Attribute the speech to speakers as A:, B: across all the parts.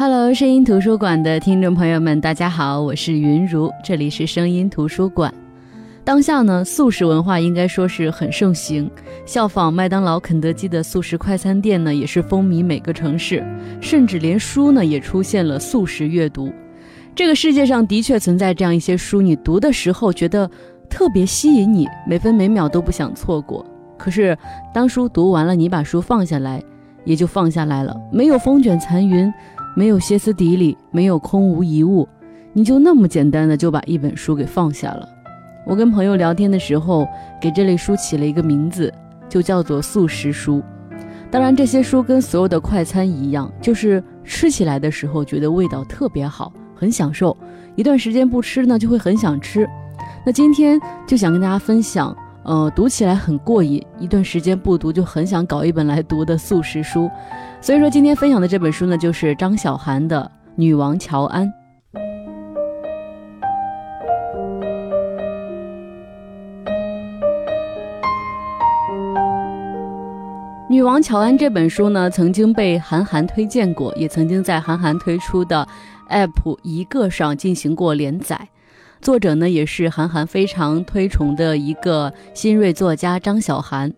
A: Hello，声音图书馆的听众朋友们，大家好，我是云如，这里是声音图书馆。当下呢，素食文化应该说是很盛行，效仿麦当劳、肯德基的素食快餐店呢，也是风靡每个城市，甚至连书呢也出现了素食阅读。这个世界上的确存在这样一些书，你读的时候觉得特别吸引你，每分每秒都不想错过。可是当书读完了，你把书放下来，也就放下来了，没有风卷残云。没有歇斯底里，没有空无一物，你就那么简单的就把一本书给放下了。我跟朋友聊天的时候，给这类书起了一个名字，就叫做素食书。当然，这些书跟所有的快餐一样，就是吃起来的时候觉得味道特别好，很享受。一段时间不吃呢，就会很想吃。那今天就想跟大家分享，呃，读起来很过瘾，一段时间不读就很想搞一本来读的素食书。所以说，今天分享的这本书呢，就是张小涵的《女王乔安》。《女王乔安》这本书呢，曾经被韩寒推荐过，也曾经在韩寒推出的 App 一个上进行过连载。作者呢，也是韩寒非常推崇的一个新锐作家张小涵。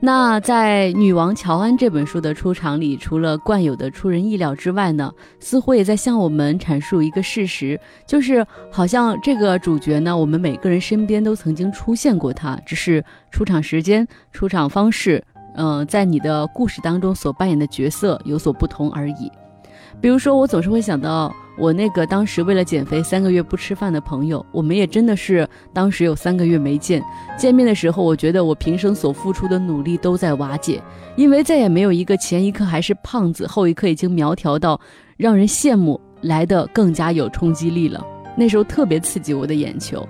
A: 那在《女王乔安》这本书的出场里，除了惯有的出人意料之外呢，似乎也在向我们阐述一个事实，就是好像这个主角呢，我们每个人身边都曾经出现过他，只是出场时间、出场方式，嗯，在你的故事当中所扮演的角色有所不同而已。比如说，我总是会想到。我那个当时为了减肥三个月不吃饭的朋友，我们也真的是当时有三个月没见。见面的时候，我觉得我平生所付出的努力都在瓦解，因为再也没有一个前一刻还是胖子，后一刻已经苗条到让人羡慕来的更加有冲击力了。那时候特别刺激我的眼球，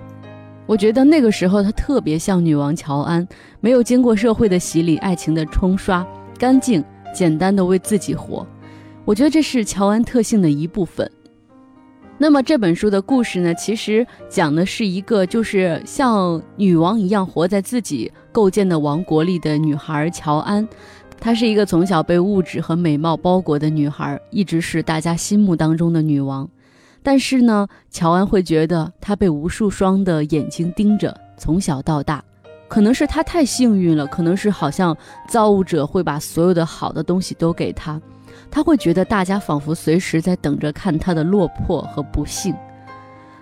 A: 我觉得那个时候她特别像女王乔安，没有经过社会的洗礼、爱情的冲刷，干净简单的为自己活。我觉得这是乔安特性的一部分。那么这本书的故事呢，其实讲的是一个就是像女王一样活在自己构建的王国里的女孩乔安。她是一个从小被物质和美貌包裹的女孩，一直是大家心目当中的女王。但是呢，乔安会觉得她被无数双的眼睛盯着，从小到大，可能是她太幸运了，可能是好像造物者会把所有的好的东西都给她。他会觉得大家仿佛随时在等着看他的落魄和不幸。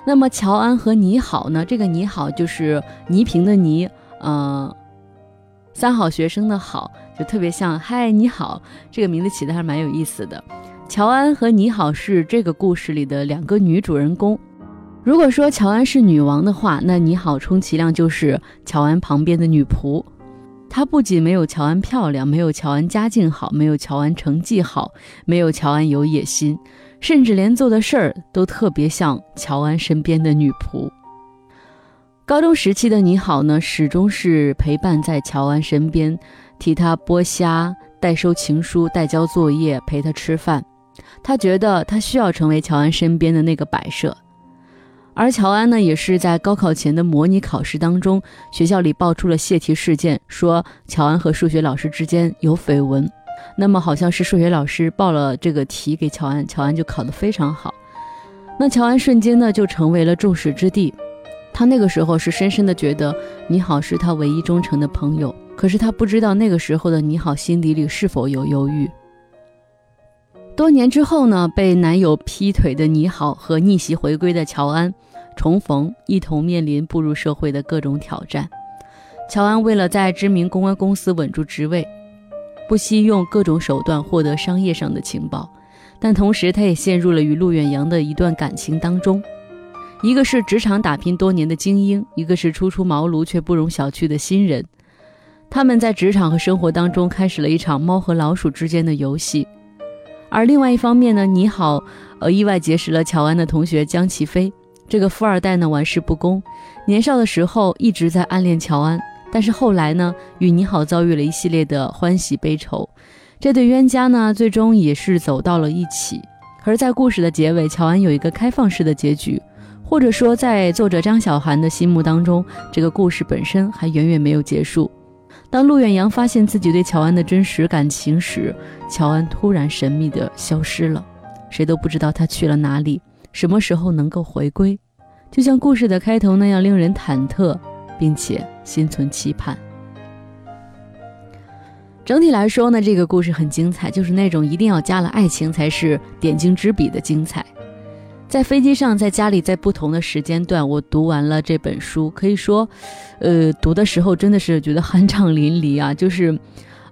A: 那么乔安和你好呢？这个你好就是倪萍的倪，呃，三好学生的好，就特别像嗨你好。这个名字起的还蛮有意思的。乔安和你好是这个故事里的两个女主人公。如果说乔安是女王的话，那你好充其量就是乔安旁边的女仆。她不仅没有乔安漂亮，没有乔安家境好，没有乔安成绩好，没有乔安有野心，甚至连做的事儿都特别像乔安身边的女仆。高中时期的你好呢，始终是陪伴在乔安身边，替他剥虾、代收情书、代交作业、陪他吃饭。他觉得他需要成为乔安身边的那个摆设。而乔安呢，也是在高考前的模拟考试当中，学校里爆出了泄题事件，说乔安和数学老师之间有绯闻。那么好像是数学老师报了这个题给乔安，乔安就考得非常好。那乔安瞬间呢就成为了众矢之的。他那个时候是深深的觉得你好是他唯一忠诚的朋友，可是他不知道那个时候的你好心底里是否有犹豫。多年之后呢，被男友劈腿的你好和逆袭回归的乔安重逢，一同面临步入社会的各种挑战。乔安为了在知名公关公司稳住职位，不惜用各种手段获得商业上的情报，但同时他也陷入了与陆远扬的一段感情当中。一个是职场打拼多年的精英，一个是初出茅庐却不容小觑的新人。他们在职场和生活当中开始了一场猫和老鼠之间的游戏。而另外一方面呢，你好，呃，意外结识了乔安的同学江齐飞。这个富二代呢，玩世不恭，年少的时候一直在暗恋乔安，但是后来呢，与你好遭遇了一系列的欢喜悲愁。这对冤家呢，最终也是走到了一起。而在故事的结尾，乔安有一个开放式的结局，或者说，在作者张小涵的心目当中，这个故事本身还远远没有结束。当陆远扬发现自己对乔安的真实感情时，乔安突然神秘地消失了，谁都不知道他去了哪里，什么时候能够回归，就像故事的开头那样令人忐忑，并且心存期盼。整体来说呢，这个故事很精彩，就是那种一定要加了爱情才是点睛之笔的精彩。在飞机上，在家里，在不同的时间段，我读完了这本书，可以说，呃，读的时候真的是觉得酣畅淋漓啊，就是，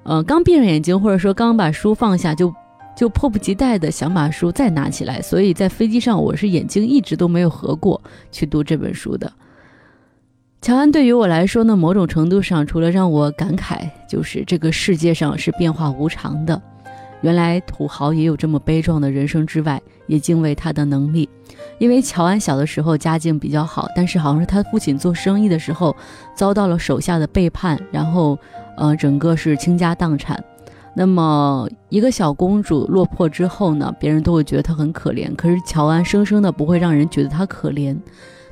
A: 呃，刚闭上眼睛，或者说刚把书放下，就就迫不及待的想把书再拿起来。所以在飞机上，我是眼睛一直都没有合过去读这本书的。乔安对于我来说呢，某种程度上，除了让我感慨，就是这个世界上是变化无常的。原来土豪也有这么悲壮的人生之外，也敬畏他的能力。因为乔安小的时候家境比较好，但是好像是他父亲做生意的时候遭到了手下的背叛，然后，呃，整个是倾家荡产。那么一个小公主落魄之后呢，别人都会觉得她很可怜。可是乔安生生的不会让人觉得她可怜，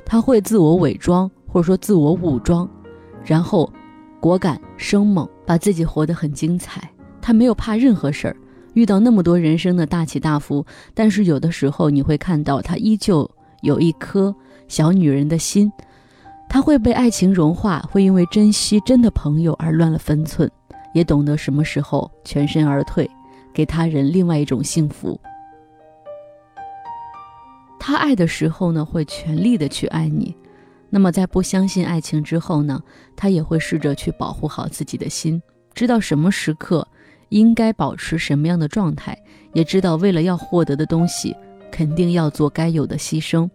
A: 他会自我伪装或者说自我武装，然后果敢生猛，把自己活得很精彩。他没有怕任何事儿。遇到那么多人生的大起大伏，但是有的时候你会看到她依旧有一颗小女人的心，她会被爱情融化，会因为珍惜真的朋友而乱了分寸，也懂得什么时候全身而退，给他人另外一种幸福。他爱的时候呢，会全力的去爱你，那么在不相信爱情之后呢，他也会试着去保护好自己的心，知道什么时刻。应该保持什么样的状态，也知道为了要获得的东西，肯定要做该有的牺牲。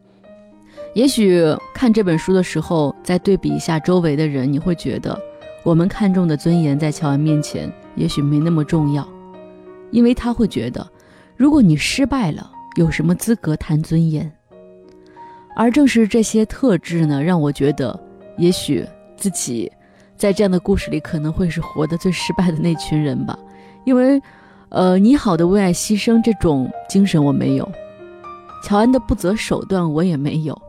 A: 也许看这本书的时候，再对比一下周围的人，你会觉得我们看重的尊严在乔安面前也许没那么重要，因为他会觉得，如果你失败了，有什么资格谈尊严？而正是这些特质呢，让我觉得，也许自己在这样的故事里可能会是活得最失败的那群人吧。因为，呃，你好的为爱牺牲这种精神我没有，乔安的不择手段我也没有，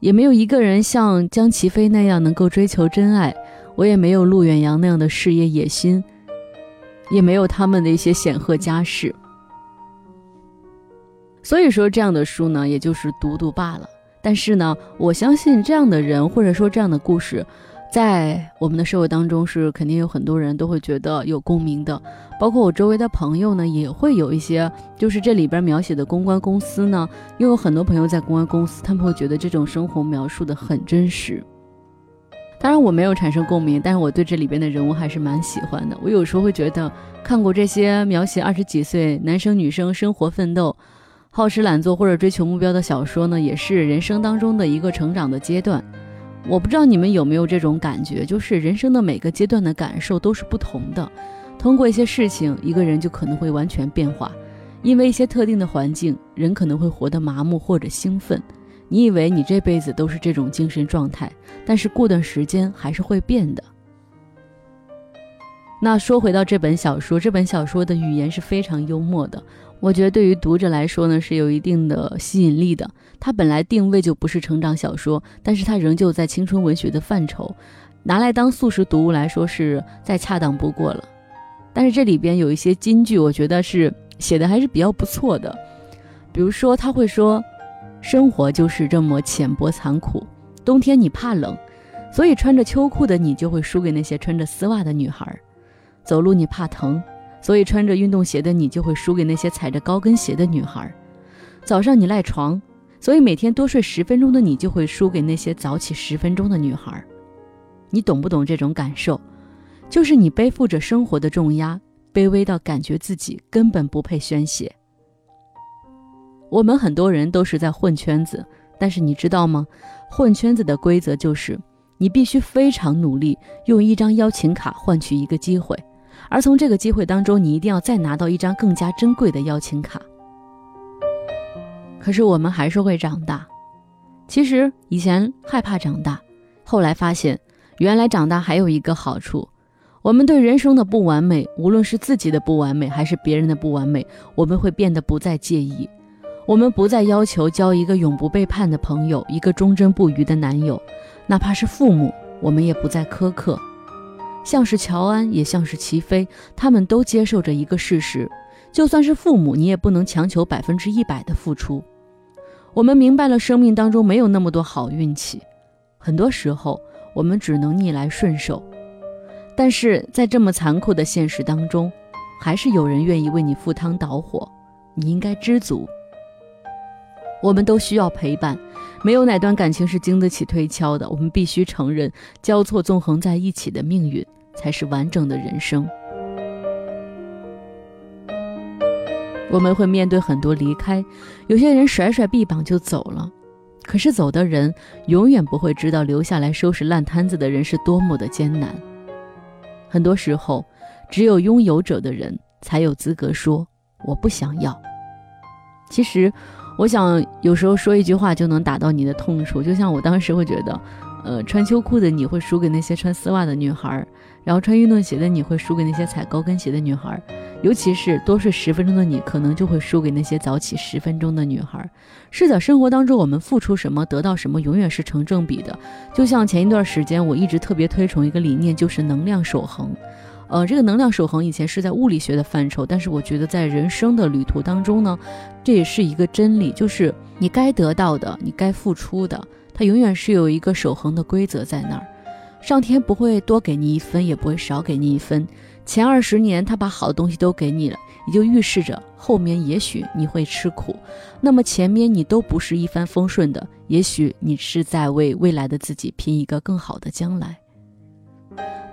A: 也没有一个人像江齐飞那样能够追求真爱，我也没有陆远扬那样的事业野心，也没有他们的一些显赫家世。所以说，这样的书呢，也就是读读罢了。但是呢，我相信这样的人或者说这样的故事。在我们的社会当中，是肯定有很多人都会觉得有共鸣的，包括我周围的朋友呢，也会有一些，就是这里边描写的公关公司呢，因为有很多朋友在公关公司，他们会觉得这种生活描述的很真实。当然我没有产生共鸣，但是我对这里边的人物还是蛮喜欢的。我有时候会觉得，看过这些描写二十几岁男生女生生活奋斗、好吃懒做或者追求目标的小说呢，也是人生当中的一个成长的阶段。我不知道你们有没有这种感觉，就是人生的每个阶段的感受都是不同的。通过一些事情，一个人就可能会完全变化。因为一些特定的环境，人可能会活得麻木或者兴奋。你以为你这辈子都是这种精神状态，但是过段时间还是会变的。那说回到这本小说，这本小说的语言是非常幽默的。我觉得对于读者来说呢，是有一定的吸引力的。它本来定位就不是成长小说，但是它仍旧在青春文学的范畴，拿来当速食读物来说是再恰当不过了。但是这里边有一些金句，我觉得是写的还是比较不错的。比如说他会说，生活就是这么浅薄残酷。冬天你怕冷，所以穿着秋裤的你就会输给那些穿着丝袜的女孩。走路你怕疼。所以穿着运动鞋的你就会输给那些踩着高跟鞋的女孩。早上你赖床，所以每天多睡十分钟的你就会输给那些早起十分钟的女孩。你懂不懂这种感受？就是你背负着生活的重压，卑微到感觉自己根本不配宣泄。我们很多人都是在混圈子，但是你知道吗？混圈子的规则就是，你必须非常努力，用一张邀请卡换取一个机会。而从这个机会当中，你一定要再拿到一张更加珍贵的邀请卡。可是我们还是会长大。其实以前害怕长大，后来发现，原来长大还有一个好处：我们对人生的不完美，无论是自己的不完美还是别人的不完美，我们会变得不再介意。我们不再要求交一个永不背叛的朋友，一个忠贞不渝的男友，哪怕是父母，我们也不再苛刻。像是乔安，也像是齐飞，他们都接受着一个事实，就算是父母，你也不能强求百分之一百的付出。我们明白了，生命当中没有那么多好运气，很多时候我们只能逆来顺受。但是在这么残酷的现实当中，还是有人愿意为你赴汤蹈火，你应该知足。我们都需要陪伴，没有哪段感情是经得起推敲的。我们必须承认，交错纵横在一起的命运才是完整的人生。我们会面对很多离开，有些人甩甩臂膀就走了，可是走的人永远不会知道留下来收拾烂摊子的人是多么的艰难。很多时候，只有拥有者的人才有资格说“我不想要”。其实，我想有时候说一句话就能打到你的痛处，就像我当时会觉得，呃，穿秋裤的你会输给那些穿丝袜的女孩儿，然后穿运动鞋的你会输给那些踩高跟鞋的女孩儿，尤其是多睡十分钟的你，可能就会输给那些早起十分钟的女孩儿。是的，生活当中我们付出什么得到什么，永远是成正比的。就像前一段时间，我一直特别推崇一个理念，就是能量守恒。呃，这个能量守恒以前是在物理学的范畴，但是我觉得在人生的旅途当中呢，这也是一个真理，就是你该得到的，你该付出的，它永远是有一个守恒的规则在那儿。上天不会多给你一分，也不会少给你一分。前二十年他把好的东西都给你了，也就预示着后面也许你会吃苦。那么前面你都不是一帆风顺的，也许你是在为未来的自己拼一个更好的将来。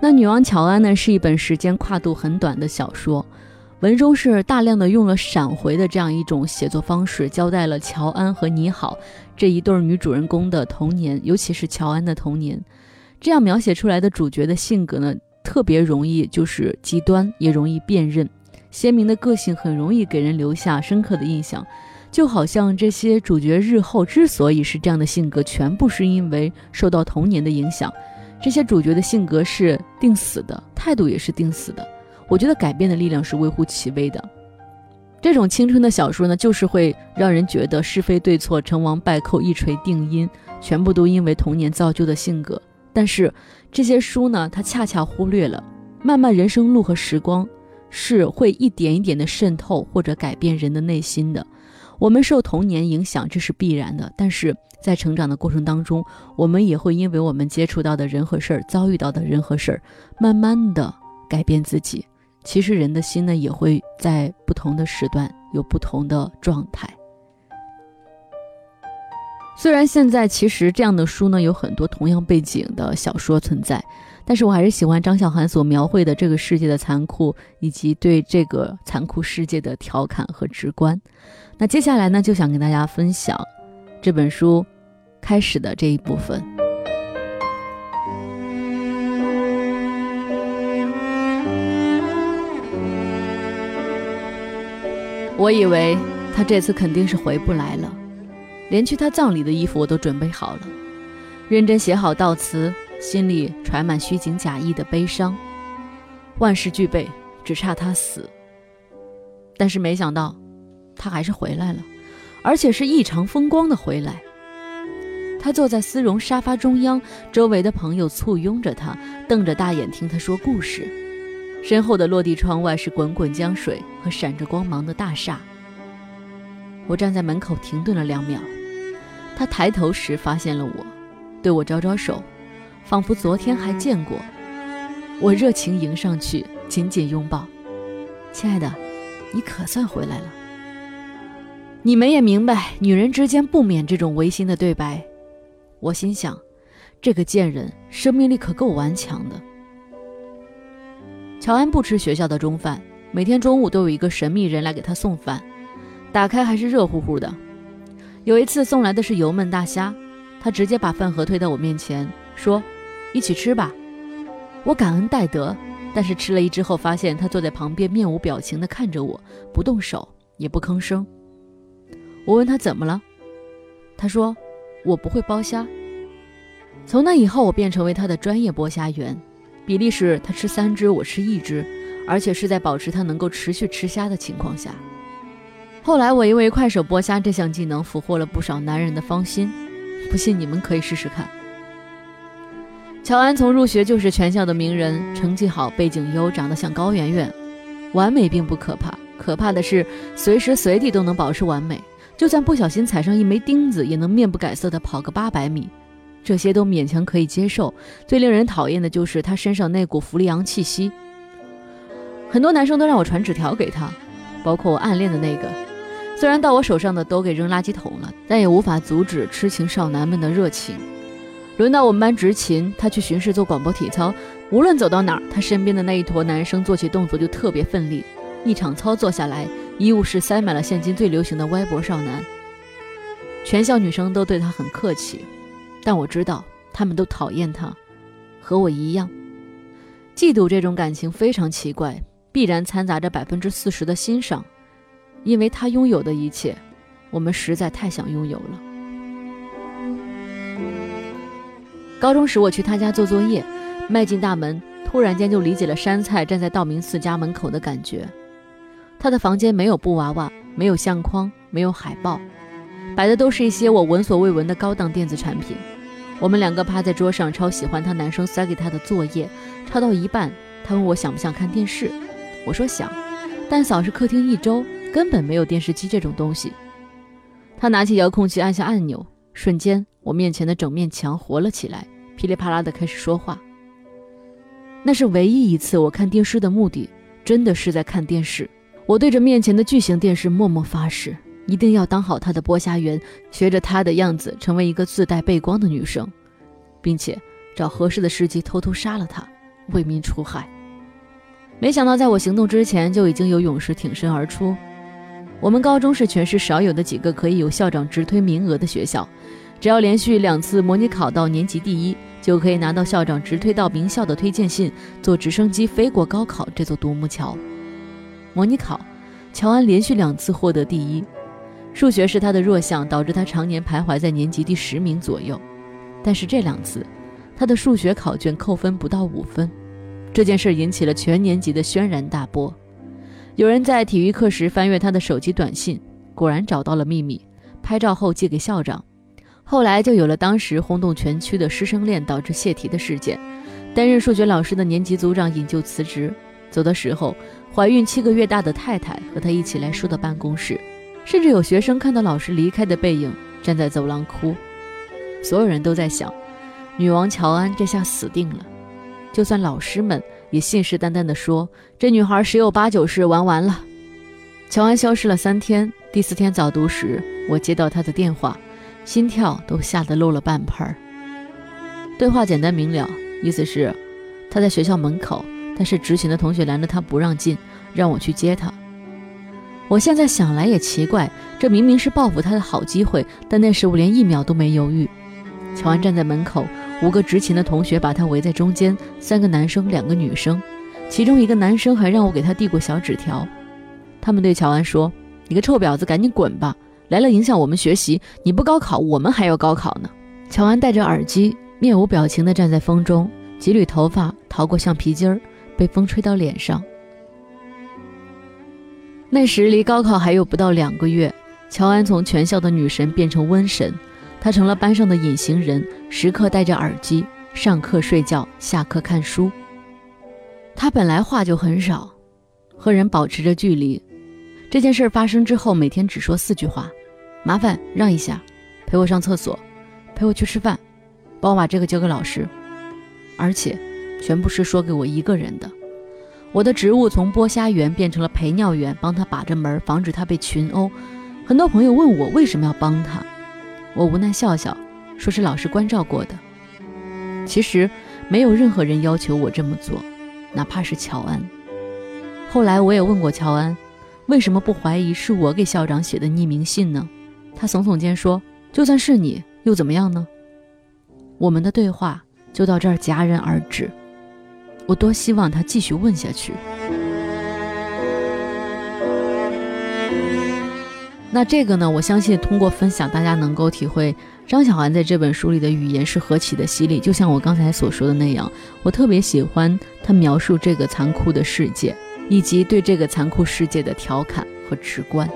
A: 那《女王乔安》呢，是一本时间跨度很短的小说，文中是大量的用了闪回的这样一种写作方式，交代了乔安和你好这一对女主人公的童年，尤其是乔安的童年。这样描写出来的主角的性格呢？特别容易就是极端，也容易辨认。鲜明的个性很容易给人留下深刻的印象，就好像这些主角日后之所以是这样的性格，全部是因为受到童年的影响。这些主角的性格是定死的，态度也是定死的。我觉得改变的力量是微乎其微的。这种青春的小说呢，就是会让人觉得是非对错、成王败寇一锤定音，全部都因为童年造就的性格。但是这些书呢，它恰恰忽略了，漫漫人生路和时光是会一点一点的渗透或者改变人的内心的。我们受童年影响，这是必然的。但是在成长的过程当中，我们也会因为我们接触到的人和事儿、遭遇到的人和事儿，慢慢的改变自己。其实人的心呢，也会在不同的时段有不同的状态。虽然现在其实这样的书呢有很多同样背景的小说存在，但是我还是喜欢张小涵所描绘的这个世界的残酷，以及对这个残酷世界的调侃和直观。那接下来呢，就想跟大家分享这本书开始的这一部分。我以为他这次肯定是回不来了。连去他葬礼的衣服我都准备好了，认真写好悼词，心里揣满虚情假意的悲伤。万事俱备，只差他死。但是没想到，他还是回来了，而且是异常风光的回来。他坐在丝绒沙发中央，周围的朋友簇拥着他，瞪着大眼听他说故事。身后的落地窗外是滚滚江水和闪着光芒的大厦。我站在门口停顿了两秒。他抬头时发现了我，对我招招手，仿佛昨天还见过。我热情迎上去，紧紧拥抱。亲爱的，你可算回来了。你们也明白，女人之间不免这种违心的对白。我心想，这个贱人生命力可够顽强的。乔安不吃学校的中饭，每天中午都有一个神秘人来给他送饭，打开还是热乎乎的。有一次送来的是油焖大虾，他直接把饭盒推到我面前，说：“一起吃吧。”我感恩戴德，但是吃了一只后，发现他坐在旁边面无表情地看着我，不动手也不吭声。我问他怎么了，他说：“我不会剥虾。”从那以后，我便成为他的专业剥虾员，比例是他吃三只，我吃一只，而且是在保持他能够持续吃虾的情况下。后来我因为快手剥虾这项技能俘获了不少男人的芳心，不信你们可以试试看。乔安从入学就是全校的名人，成绩好，背景优，长得像高圆圆，完美并不可怕，可怕的是随时随地都能保持完美，就算不小心踩上一枚钉子，也能面不改色的跑个八百米。这些都勉强可以接受，最令人讨厌的就是他身上那股弗利昂气息。很多男生都让我传纸条给他，包括我暗恋的那个。虽然到我手上的都给扔垃圾桶了，但也无法阻止痴情少男们的热情。轮到我们班执勤，他去巡视做广播体操，无论走到哪儿，他身边的那一坨男生做起动作就特别奋力。一场操作下来，医务室塞满了现今最流行的歪脖少男，全校女生都对他很客气。但我知道，他们都讨厌他，和我一样。嫉妒这种感情非常奇怪，必然掺杂着百分之四十的欣赏，因为他拥有的一切，我们实在太想拥有了。高中时，我去他家做作业，迈进大门，突然间就理解了山菜站在道明寺家门口的感觉。他的房间没有布娃娃，没有相框，没有海报。摆的都是一些我闻所未闻的高档电子产品。我们两个趴在桌上抄喜欢他男生塞给他的作业，抄到一半，他问我想不想看电视，我说想，但扫视客厅一周根本没有电视机这种东西。他拿起遥控器按下按钮，瞬间我面前的整面墙活了起来，噼里啪啦的开始说话。那是唯一一次我看电视的目的，真的是在看电视。我对着面前的巨型电视默默发誓。一定要当好他的剥虾员，学着他的样子，成为一个自带背光的女生，并且找合适的时机偷偷杀了他，为民除害。没想到在我行动之前，就已经有勇士挺身而出。我们高中是全市少有的几个可以有校长直推名额的学校，只要连续两次模拟考到年级第一，就可以拿到校长直推到名校的推荐信，坐直升机飞过高考这座独木桥。模拟考，乔安连续两次获得第一。数学是他的弱项，导致他常年徘徊在年级第十名左右。但是这两次，他的数学考卷扣分不到五分，这件事引起了全年级的轩然大波。有人在体育课时翻阅他的手机短信，果然找到了秘密，拍照后寄给校长。后来就有了当时轰动全区的师生恋导致泄题的事件。担任数学老师的年级组长引咎辞职，走的时候，怀孕七个月大的太太和他一起来叔的办公室。甚至有学生看到老师离开的背影，站在走廊哭。所有人都在想，女王乔安这下死定了。就算老师们也信誓旦旦地说，这女孩十有八九是玩完了。乔安消失了三天，第四天早读时，我接到她的电话，心跳都吓得漏了半拍儿。对话简单明了，意思是他在学校门口，但是执勤的同学拦着他不让进，让我去接他。我现在想来也奇怪，这明明是报复他的好机会，但那时我连一秒都没犹豫。乔安站在门口，五个执勤的同学把他围在中间，三个男生，两个女生，其中一个男生还让我给他递过小纸条。他们对乔安说：“你个臭婊子，赶紧滚吧！来了影响我们学习，你不高考，我们还要高考呢。”乔安戴着耳机，面无表情地站在风中，几缕头发逃过橡皮筋儿，被风吹到脸上。那时离高考还有不到两个月，乔安从全校的女神变成瘟神，她成了班上的隐形人，时刻戴着耳机，上课睡觉，下课看书。她本来话就很少，和人保持着距离。这件事发生之后，每天只说四句话：麻烦让一下，陪我上厕所，陪我去吃饭，帮我把这个交给老师。而且，全部是说给我一个人的。我的职务从剥虾员变成了陪尿员，帮他把着门，防止他被群殴。很多朋友问我为什么要帮他，我无奈笑笑，说是老师关照过的。其实没有任何人要求我这么做，哪怕是乔安。后来我也问过乔安，为什么不怀疑是我给校长写的匿名信呢？他耸耸肩说：“就算是你，又怎么样呢？”我们的对话就到这儿戛然而止。我多希望他继续问下去。那这个呢？我相信通过分享，大家能够体会张小涵在这本书里的语言是何其的犀利。就像我刚才所说的那样，我特别喜欢他描述这个残酷的世界，以及对这个残酷世界的调侃和直观。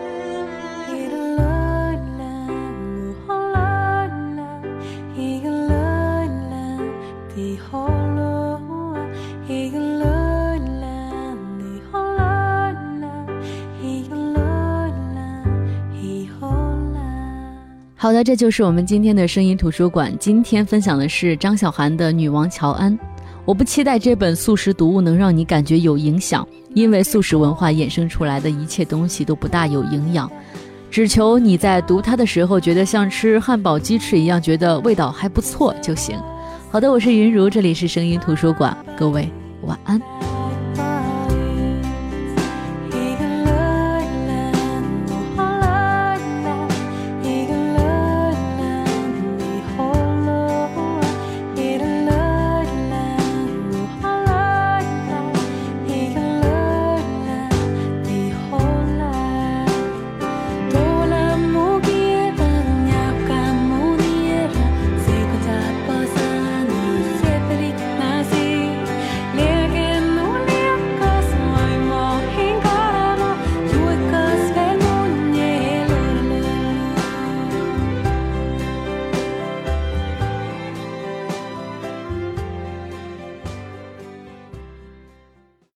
A: 好的，这就是我们今天的声音图书馆。今天分享的是张小涵的《女王乔安》。我不期待这本素食读物能让你感觉有影响，因为素食文化衍生出来的一切东西都不大有营养。只求你在读它的时候，觉得像吃汉堡鸡翅一样，觉得味道还不错就行。好的，我是云如，这里是声音图书馆，各位晚安。